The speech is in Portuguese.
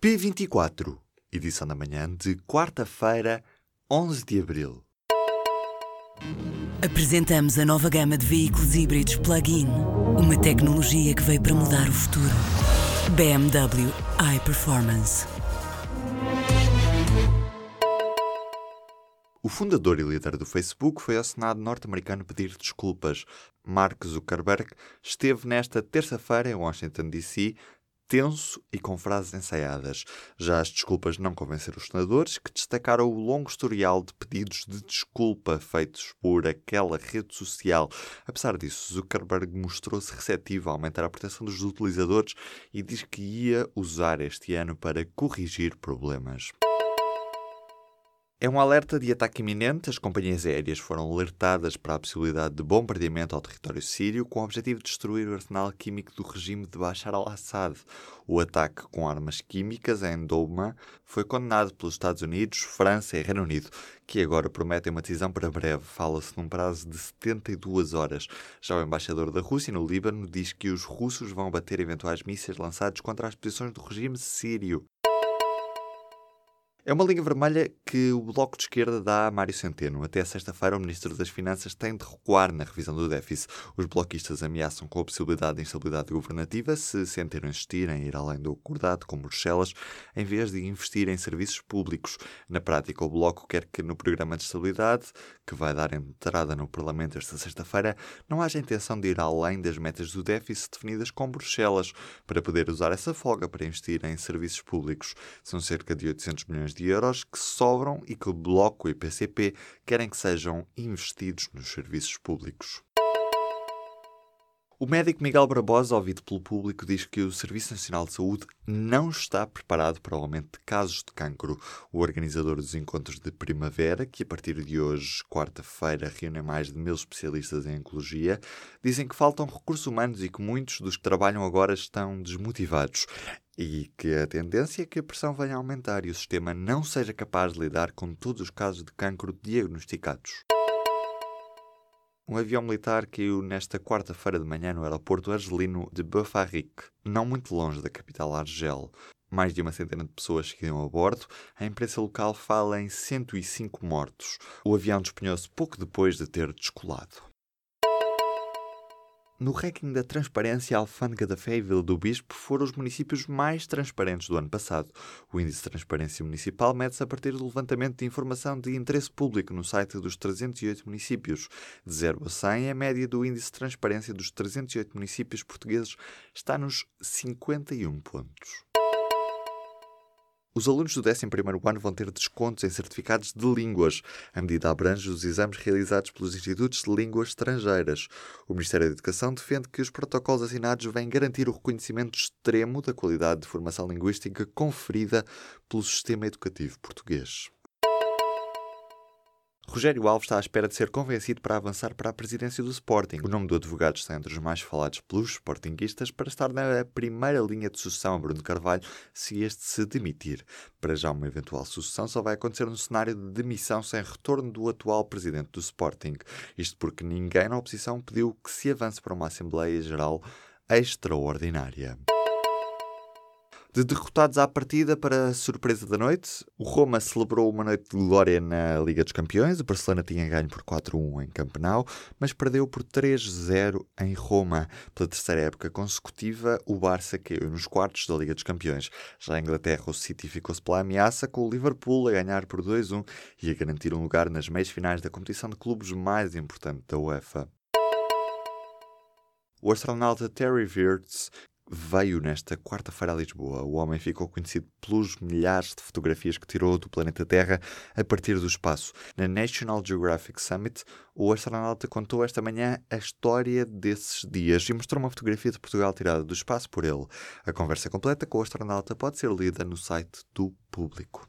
P24, edição da manhã de quarta-feira, 11 de abril. Apresentamos a nova gama de veículos híbridos plug-in. Uma tecnologia que veio para mudar o futuro. BMW iPerformance. O fundador e líder do Facebook foi ao Senado norte-americano pedir desculpas. Mark Zuckerberg esteve nesta terça-feira em Washington, D.C., tenso e com frases ensaiadas. Já as desculpas não convenceram os senadores, que destacaram o longo historial de pedidos de desculpa feitos por aquela rede social. Apesar disso, Zuckerberg mostrou-se receptivo a aumentar a proteção dos utilizadores e diz que ia usar este ano para corrigir problemas. É um alerta de ataque iminente. As companhias aéreas foram alertadas para a possibilidade de bombardeamento ao território sírio com o objetivo de destruir o arsenal químico do regime de Bashar al-Assad. O ataque com armas químicas em Douma foi condenado pelos Estados Unidos, França e Reino Unido, que agora prometem uma decisão para breve. Fala-se num prazo de 72 horas. Já o embaixador da Rússia no Líbano diz que os russos vão bater eventuais mísseis lançados contra as posições do regime sírio. É uma linha vermelha que o Bloco de Esquerda dá a Mário Centeno. Até sexta-feira, o Ministro das Finanças tem de recuar na revisão do déficit. Os bloquistas ameaçam com a possibilidade de instabilidade governativa se Centeno insistir em ir além do acordado com Bruxelas, em vez de investir em serviços públicos. Na prática, o Bloco quer que no programa de estabilidade, que vai dar entrada no Parlamento esta sexta-feira, não haja intenção de ir além das metas do déficit definidas com Bruxelas, para poder usar essa folga para investir em serviços públicos. São cerca de 800 milhões de de euros que sobram e que o Bloco e PCP querem que sejam investidos nos serviços públicos. O médico Miguel Barbosa, ouvido pelo público, diz que o Serviço Nacional de Saúde não está preparado para o aumento de casos de cancro. O organizador dos encontros de primavera, que a partir de hoje, quarta-feira, reúne mais de mil especialistas em oncologia, dizem que faltam recursos humanos e que muitos dos que trabalham agora estão desmotivados e que a tendência é que a pressão venha a aumentar e o sistema não seja capaz de lidar com todos os casos de cancro diagnosticados. Um avião militar caiu nesta quarta-feira de manhã no aeroporto argelino de Bafarik, não muito longe da capital Argel. Mais de uma centena de pessoas seguiram a bordo. A imprensa local fala em 105 mortos. O avião despenhou-se pouco depois de ter descolado. No ranking da transparência, a alfândega da Feivel do Bispo foram os municípios mais transparentes do ano passado. O índice de transparência municipal mede-se a partir do levantamento de informação de interesse público no site dos 308 municípios. De 0 a 100, a média do índice de transparência dos 308 municípios portugueses está nos 51 pontos. Os alunos do 11 ano vão ter descontos em certificados de línguas. A medida abrange os exames realizados pelos Institutos de Línguas Estrangeiras. O Ministério da Educação defende que os protocolos assinados vêm garantir o reconhecimento extremo da qualidade de formação linguística conferida pelo sistema educativo português. Rogério Alves está à espera de ser convencido para avançar para a presidência do Sporting. O nome do advogado está entre os mais falados pelos sportinguistas para estar na primeira linha de sucessão a Bruno Carvalho se este se demitir. Para já, uma eventual sucessão só vai acontecer no cenário de demissão sem retorno do atual presidente do Sporting. Isto porque ninguém na oposição pediu que se avance para uma Assembleia Geral extraordinária. De derrotados à partida para a surpresa da noite, o Roma celebrou uma noite de glória na Liga dos Campeões. O Barcelona tinha ganho por 4-1 em Campenau, mas perdeu por 3-0 em Roma. Pela terceira época consecutiva, o Barça caiu nos quartos da Liga dos Campeões. Já em Inglaterra, o City ficou-se pela ameaça, com o Liverpool a ganhar por 2-1 e a garantir um lugar nas meias finais da competição de clubes mais importante da UEFA. O astronauta Terry Virts veio nesta quarta-feira a Lisboa. O homem ficou conhecido pelos milhares de fotografias que tirou do planeta Terra a partir do espaço. Na National Geographic Summit, o astronauta contou esta manhã a história desses dias e mostrou uma fotografia de Portugal tirada do espaço por ele. A conversa completa com o astronauta pode ser lida no site do Público.